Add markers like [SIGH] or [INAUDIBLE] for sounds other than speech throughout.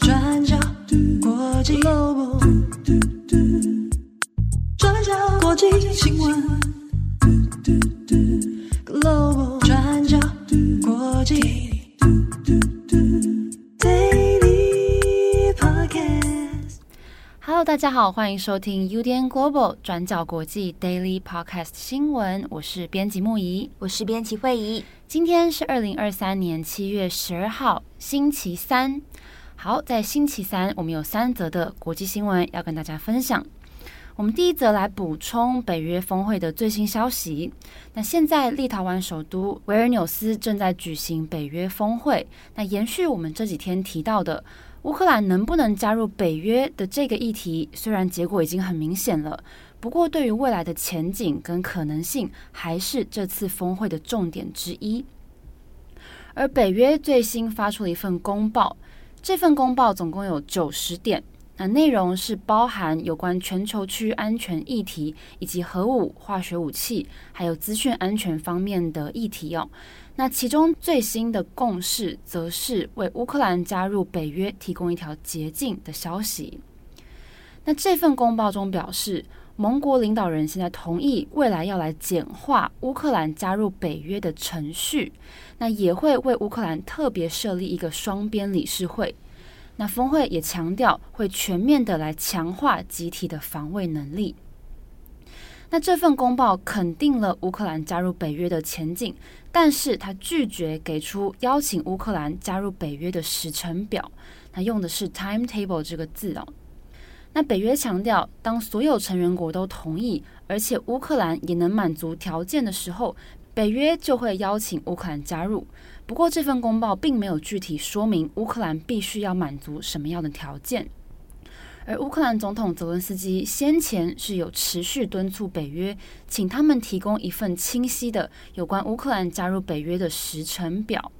转角国际 Global，转角国际新闻大家好，欢迎收听 UDN Global 转角国际 Daily Podcast 新闻。我是编辑木仪，我是编辑慧仪。今天是二零二三年七月十二号，星期三。好，在星期三，我们有三则的国际新闻要跟大家分享。我们第一则来补充北约峰会的最新消息。那现在，立陶宛首都维尔纽斯正在举行北约峰会。那延续我们这几天提到的乌克兰能不能加入北约的这个议题，虽然结果已经很明显了，不过对于未来的前景跟可能性，还是这次峰会的重点之一。而北约最新发出了一份公报，这份公报总共有九十点，那内容是包含有关全球区域安全议题，以及核武、化学武器，还有资讯安全方面的议题哦。那其中最新的共识，则是为乌克兰加入北约提供一条捷径的消息。那这份公报中表示，盟国领导人现在同意未来要来简化乌克兰加入北约的程序，那也会为乌克兰特别设立一个双边理事会。那峰会也强调会全面的来强化集体的防卫能力。那这份公报肯定了乌克兰加入北约的前景，但是他拒绝给出邀请乌克兰加入北约的时程表，他用的是 timetable 这个字哦。那北约强调，当所有成员国都同意，而且乌克兰也能满足条件的时候，北约就会邀请乌克兰加入。不过，这份公报并没有具体说明乌克兰必须要满足什么样的条件。而乌克兰总统泽伦斯基先前是有持续敦促北约，请他们提供一份清晰的有关乌克兰加入北约的时程表。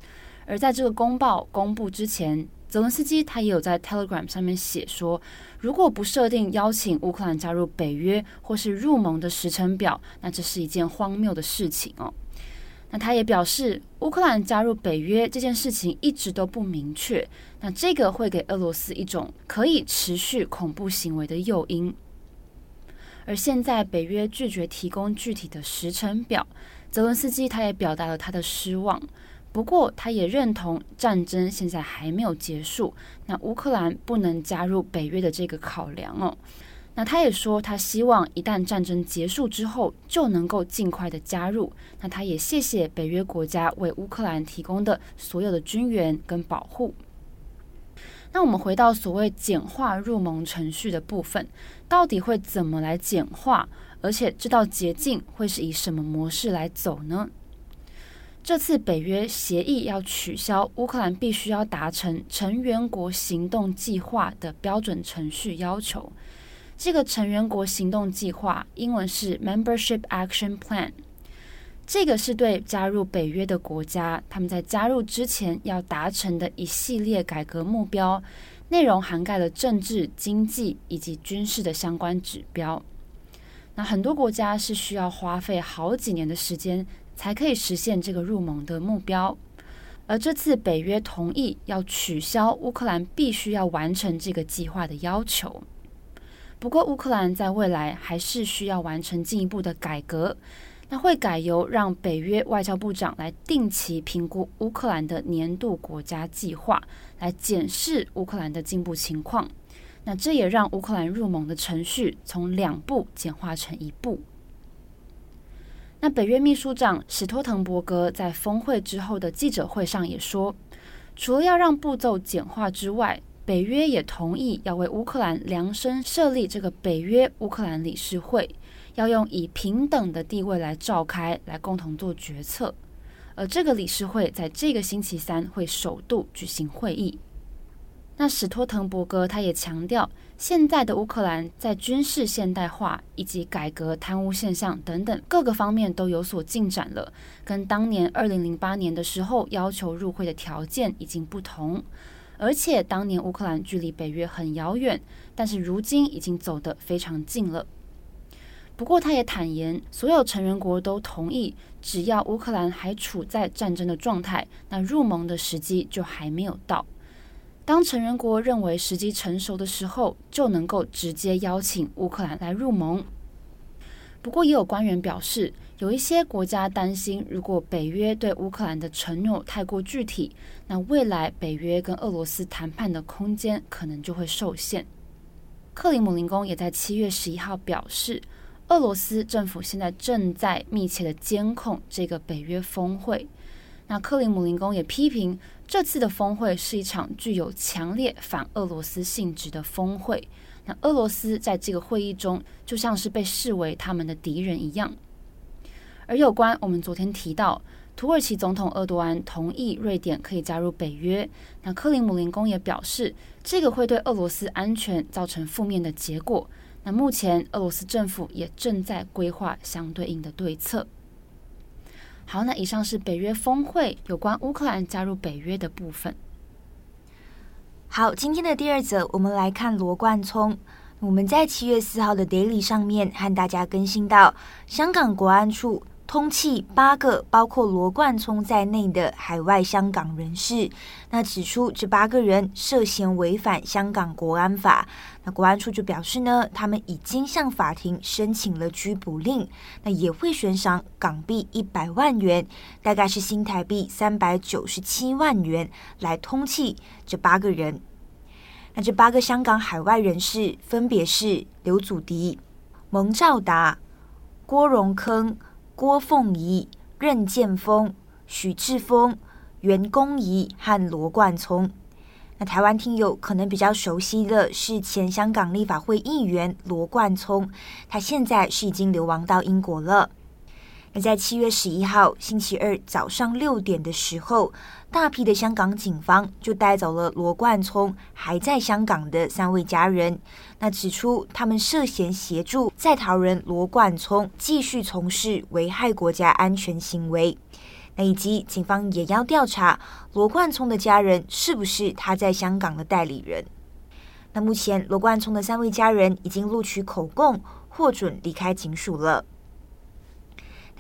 而在这个公报公布之前，泽伦斯基他也有在 Telegram 上面写说，如果不设定邀请乌克兰加入北约或是入盟的时程表，那这是一件荒谬的事情哦。那他也表示，乌克兰加入北约这件事情一直都不明确，那这个会给俄罗斯一种可以持续恐怖行为的诱因。而现在北约拒绝提供具体的时程表，泽伦斯基他也表达了他的失望。不过，他也认同战争现在还没有结束，那乌克兰不能加入北约的这个考量哦。那他也说，他希望一旦战争结束之后，就能够尽快的加入。那他也谢谢北约国家为乌克兰提供的所有的军援跟保护。那我们回到所谓简化入盟程序的部分，到底会怎么来简化？而且这道捷径会是以什么模式来走呢？这次北约协议要取消乌克兰必须要达成成员国行动计划的标准程序要求。这个成员国行动计划英文是 Membership Action Plan，这个是对加入北约的国家他们在加入之前要达成的一系列改革目标，内容涵盖了政治、经济以及军事的相关指标。那很多国家是需要花费好几年的时间。才可以实现这个入盟的目标，而这次北约同意要取消乌克兰必须要完成这个计划的要求。不过，乌克兰在未来还是需要完成进一步的改革，那会改由让北约外交部长来定期评估乌克兰的年度国家计划，来检视乌克兰的进步情况。那这也让乌克兰入盟的程序从两步简化成一步。那北约秘书长史托滕伯格在峰会之后的记者会上也说，除了要让步骤简化之外，北约也同意要为乌克兰量身设立这个北约乌克兰理事会，要用以平等的地位来召开，来共同做决策。而这个理事会在这个星期三会首度举行会议。那史托滕伯格他也强调，现在的乌克兰在军事现代化以及改革贪污现象等等各个方面都有所进展了，跟当年二零零八年的时候要求入会的条件已经不同，而且当年乌克兰距离北约很遥远，但是如今已经走得非常近了。不过，他也坦言，所有成员国都同意，只要乌克兰还处在战争的状态，那入盟的时机就还没有到。当成员国认为时机成熟的时候，就能够直接邀请乌克兰来入盟。不过，也有官员表示，有一些国家担心，如果北约对乌克兰的承诺太过具体，那未来北约跟俄罗斯谈判的空间可能就会受限。克里姆林宫也在七月十一号表示，俄罗斯政府现在正在密切的监控这个北约峰会。那克里姆林宫也批评这次的峰会是一场具有强烈反俄罗斯性质的峰会。那俄罗斯在这个会议中就像是被视为他们的敌人一样。而有关我们昨天提到土耳其总统厄多安同意瑞典可以加入北约，那克里姆林宫也表示这个会对俄罗斯安全造成负面的结果。那目前俄罗斯政府也正在规划相对应的对策。好，那以上是北约峰会有关乌克兰加入北约的部分。好，今天的第二则，我们来看罗冠聪。我们在七月四号的 Daily 上面和大家更新到，香港国安处。通缉八个包括罗冠聪在内的海外香港人士，那指出这八个人涉嫌违反香港国安法。那国安处就表示呢，他们已经向法庭申请了拘捕令，那也会悬赏港币一百万元，大概是新台币三百九十七万元，来通缉这八个人。那这八个香港海外人士分别是刘祖迪、蒙兆达、郭荣铿。郭凤仪、任剑锋、许志峰、袁公仪和罗冠聪。那台湾听友可能比较熟悉的是前香港立法会议员罗冠聪，他现在是已经流亡到英国了。那在七月十一号星期二早上六点的时候，大批的香港警方就带走了罗冠聪还在香港的三位家人。那指出他们涉嫌协助在逃人罗冠聪继续从事危害国家安全行为。那以及警方也要调查罗冠聪的家人是不是他在香港的代理人。那目前罗冠聪的三位家人已经录取口供，获准离开警署了。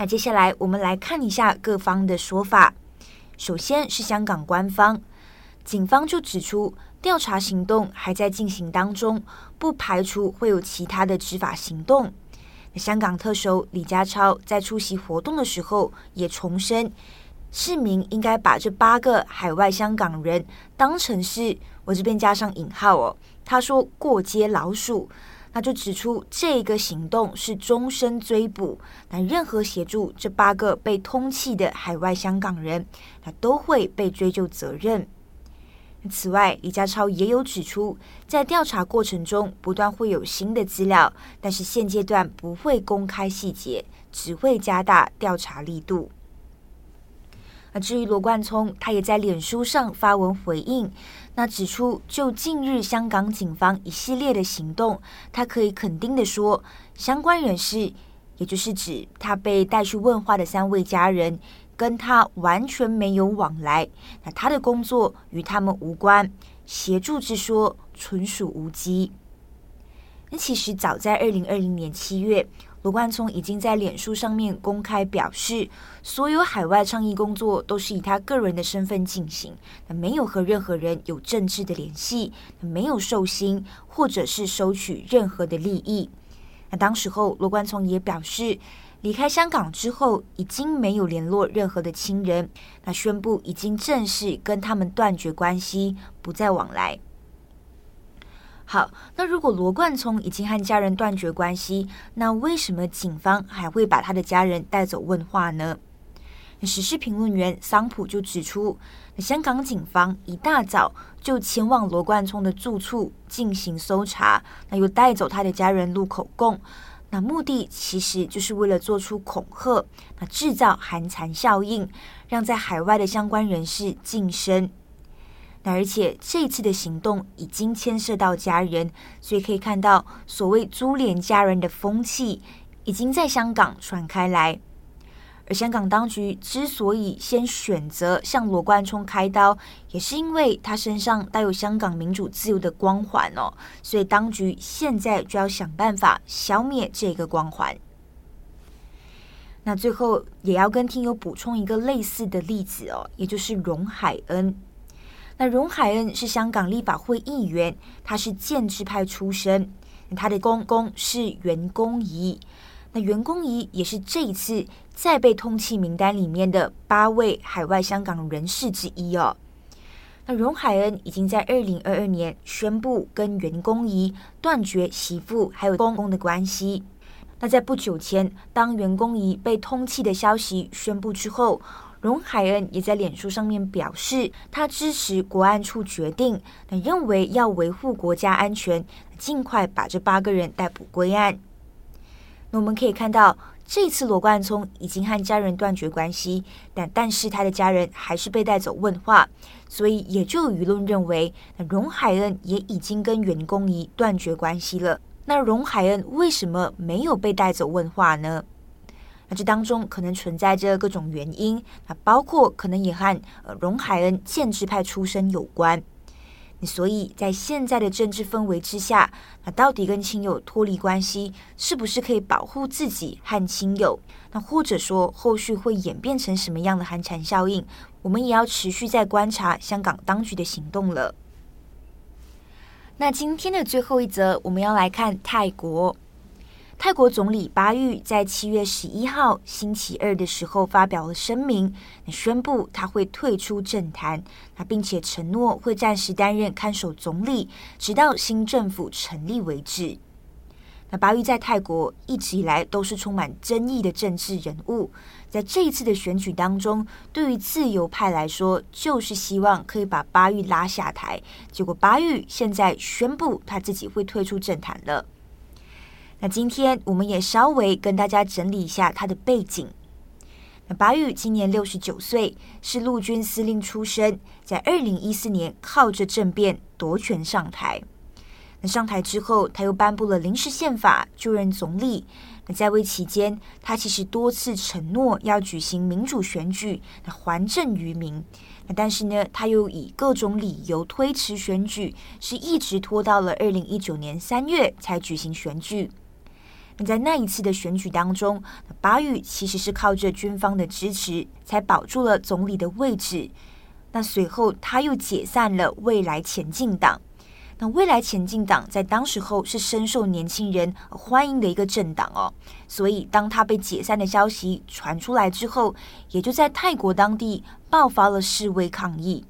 那接下来我们来看一下各方的说法。首先是香港官方，警方就指出调查行动还在进行当中，不排除会有其他的执法行动。香港特首李家超在出席活动的时候也重申，市民应该把这八个海外香港人当成是，我这边加上引号哦，他说过街老鼠。那就指出，这个行动是终身追捕，那任何协助这八个被通缉的海外香港人，那都会被追究责任。此外，李家超也有指出，在调查过程中不断会有新的资料，但是现阶段不会公开细节，只会加大调查力度。那至于罗冠聪，他也在脸书上发文回应。那指出，就近日香港警方一系列的行动，他可以肯定的说，相关人士，也就是指他被带去问话的三位家人，跟他完全没有往来。那他的工作与他们无关，协助之说纯属无稽。那其实早在二零二零年七月。罗冠聪已经在脸书上面公开表示，所有海外倡议工作都是以他个人的身份进行，那没有和任何人有政治的联系，没有受薪或者是收取任何的利益。那当时候，罗冠聪也表示，离开香港之后已经没有联络任何的亲人，那宣布已经正式跟他们断绝关系，不再往来。好，那如果罗冠聪已经和家人断绝关系，那为什么警方还会把他的家人带走问话呢？时事评论员桑普就指出，香港警方一大早就前往罗冠聪的住处进行搜查，那又带走他的家人录口供，那目的其实就是为了做出恐吓，那制造寒蝉效应，让在海外的相关人士噤声。那而且这次的行动已经牵涉到家人，所以可以看到所谓株连家人的风气已经在香港传开来。而香港当局之所以先选择向罗冠聪开刀，也是因为他身上带有香港民主自由的光环哦，所以当局现在就要想办法消灭这个光环。那最后也要跟听友补充一个类似的例子哦，也就是容海恩。那容海恩是香港立法会议员，他是建制派出身，他的公公是袁公仪。那袁公仪也是这一次再被通缉名单里面的八位海外香港人士之一哦。那容海恩已经在二零二二年宣布跟袁公仪断绝媳妇还有公公的关系。那在不久前，当袁公仪被通缉的消息宣布之后，容海恩也在脸书上面表示，他支持国安处决定，那认为要维护国家安全，尽快把这八个人逮捕归案。那我们可以看到，这次罗冠聪已经和家人断绝关系，但但是他的家人还是被带走问话，所以也就有舆论认为，那容海恩也已经跟袁弓夷断绝关系了。那容海恩为什么没有被带走问话呢？那这当中可能存在着各种原因，那包括可能也和呃容海恩建制派出身有关。所以在现在的政治氛围之下，那到底跟亲友脱离关系，是不是可以保护自己和亲友？那或者说后续会演变成什么样的寒蝉效应？我们也要持续在观察香港当局的行动了。那今天的最后一则，我们要来看泰国。泰国总理巴育在七月十一号星期二的时候发表了声明，宣布他会退出政坛，那并且承诺会暂时担任看守总理，直到新政府成立为止。那巴育在泰国一直以来都是充满争议的政治人物，在这一次的选举当中，对于自由派来说，就是希望可以把巴育拉下台。结果巴育现在宣布他自己会退出政坛了。那今天我们也稍微跟大家整理一下他的背景。那巴育今年六十九岁，是陆军司令出身，在二零一四年靠着政变夺权上台。那上台之后，他又颁布了临时宪法，就任总理。那在位期间，他其实多次承诺要举行民主选举，那还政于民。那但是呢，他又以各种理由推迟选举，是一直拖到了二零一九年三月才举行选举。在那一次的选举当中，巴育其实是靠着军方的支持，才保住了总理的位置。那随后他又解散了未来前进党。那未来前进党在当时候是深受年轻人欢迎的一个政党哦，所以当他被解散的消息传出来之后，也就在泰国当地爆发了示威抗议。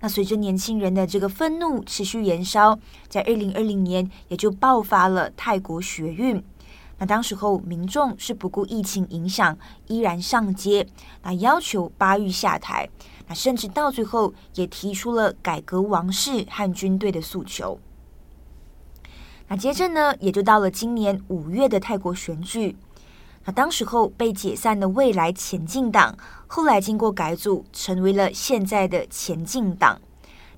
那随着年轻人的这个愤怒持续延烧，在二零二零年也就爆发了泰国学运。那当时候民众是不顾疫情影响，依然上街，那要求巴育下台。那甚至到最后也提出了改革王室和军队的诉求。那接着呢，也就到了今年五月的泰国选举。那当时候被解散的未来前进党，后来经过改组，成为了现在的前进党。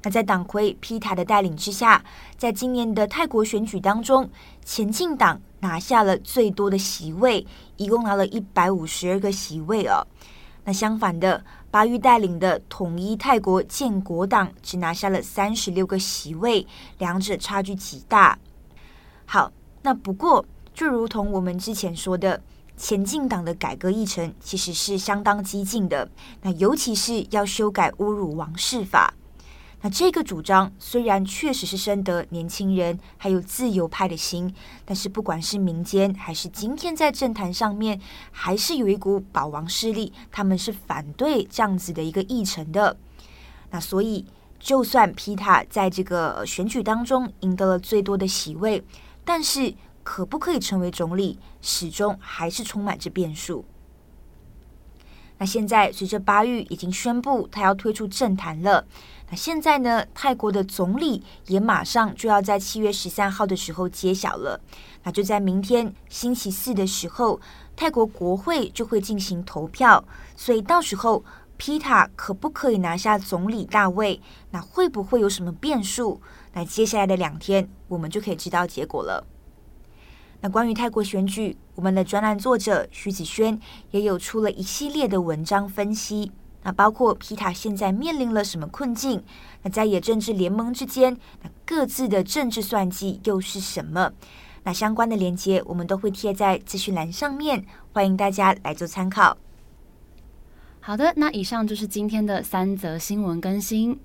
那在党魁皮塔的带领之下，在今年的泰国选举当中，前进党拿下了最多的席位，一共拿了一百五十二个席位哦。那相反的，巴育带领的统一泰国建国党只拿下了三十六个席位，两者差距极大。好，那不过就如同我们之前说的，前进党的改革议程其实是相当激进的，那尤其是要修改侮辱王室法。那这个主张虽然确实是深得年轻人还有自由派的心，但是不管是民间还是今天在政坛上面，还是有一股保王势力，他们是反对这样子的一个议程的。那所以，就算皮塔在这个选举当中赢得了最多的席位，但是可不可以成为总理，始终还是充满着变数。那现在随着巴育已经宣布他要退出政坛了。那现在呢，泰国的总理也马上就要在七月十三号的时候揭晓了。那就在明天星期四的时候，泰国国会就会进行投票。所以到时候皮塔可不可以拿下总理大位？那会不会有什么变数？那接下来的两天，我们就可以知道结果了。那关于泰国选举，我们的专栏作者徐子轩也有出了一系列的文章分析。那包括皮塔现在面临了什么困境？那在野政治联盟之间，那各自的政治算计又是什么？那相关的连接我们都会贴在资讯栏上面，欢迎大家来做参考。好的，那以上就是今天的三则新闻更新。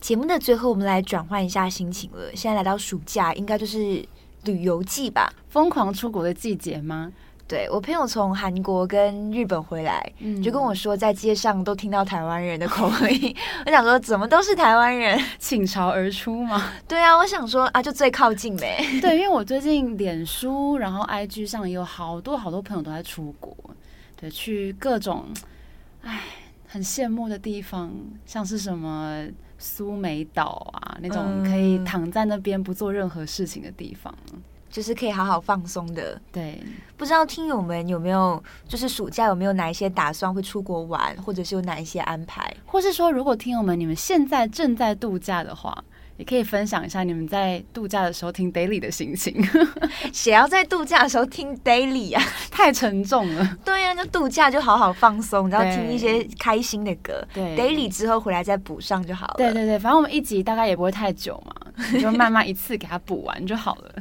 节目的最后，我们来转换一下心情了。现在来到暑假，应该就是旅游季吧？疯狂出国的季节吗？对，我朋友从韩国跟日本回来，嗯、就跟我说，在街上都听到台湾人的口音。[LAUGHS] 我想说，怎么都是台湾人倾巢而出吗？对啊，我想说啊，就最靠近呗。[LAUGHS] 对，因为我最近脸书，然后 IG 上也有好多好多朋友都在出国。对，去各种，哎，很羡慕的地方，像是什么苏梅岛啊，那种可以躺在那边不做任何事情的地方，嗯，就是可以好好放松的。对，不知道听友们有没有，就是暑假有没有哪一些打算会出国玩，或者是有哪一些安排，或是说，如果听友们你们现在正在度假的话。也可以分享一下你们在度假的时候听 Daily 的心情。[LAUGHS] [LAUGHS] 谁要在度假的时候听 Daily 啊？太沉重了。对呀、啊，就度假就好好放松，然后听一些开心的歌。对，Daily 之后回来再补上就好了。对对对，反正我们一集大概也不会太久嘛，[LAUGHS] 你就慢慢一次给它补完就好了。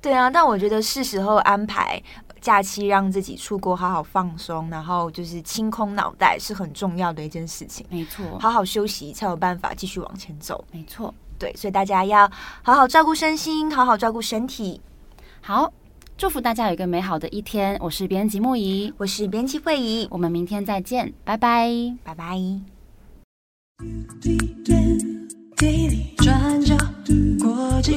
对啊，但我觉得是时候安排假期，让自己出国好好放松，然后就是清空脑袋是很重要的一件事情。没错，好好休息才有办法继续往前走。没错。对，所以大家要好好照顾身心，好好照顾身体。好，祝福大家有一个美好的一天。我是编辑木仪，我是编辑慧仪，我们明天再见，拜拜，拜拜。转角国际，